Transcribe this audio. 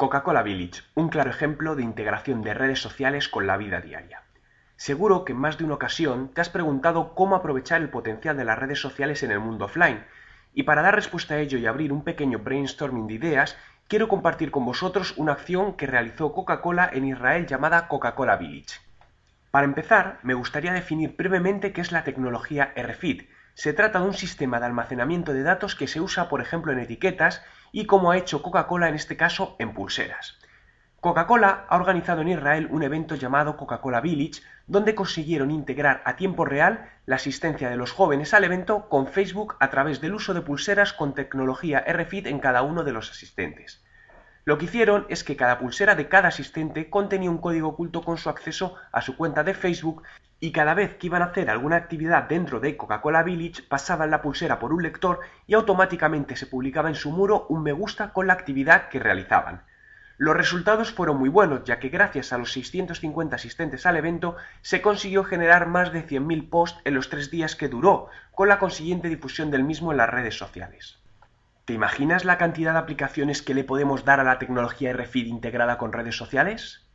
Coca-Cola Village, un claro ejemplo de integración de redes sociales con la vida diaria. Seguro que en más de una ocasión te has preguntado cómo aprovechar el potencial de las redes sociales en el mundo offline, y para dar respuesta a ello y abrir un pequeño brainstorming de ideas, quiero compartir con vosotros una acción que realizó Coca-Cola en Israel llamada Coca-Cola Village. Para empezar, me gustaría definir brevemente qué es la tecnología RFID. Se trata de un sistema de almacenamiento de datos que se usa, por ejemplo, en etiquetas y como ha hecho Coca-Cola en este caso en pulseras. Coca-Cola ha organizado en Israel un evento llamado Coca-Cola Village, donde consiguieron integrar a tiempo real la asistencia de los jóvenes al evento con Facebook a través del uso de pulseras con tecnología RFID en cada uno de los asistentes. Lo que hicieron es que cada pulsera de cada asistente contenía un código oculto con su acceso a su cuenta de Facebook y cada vez que iban a hacer alguna actividad dentro de Coca-Cola Village pasaban la pulsera por un lector y automáticamente se publicaba en su muro un me gusta con la actividad que realizaban. Los resultados fueron muy buenos, ya que gracias a los 650 asistentes al evento se consiguió generar más de 100.000 posts en los tres días que duró, con la consiguiente difusión del mismo en las redes sociales. ¿Te imaginas la cantidad de aplicaciones que le podemos dar a la tecnología RFID integrada con redes sociales?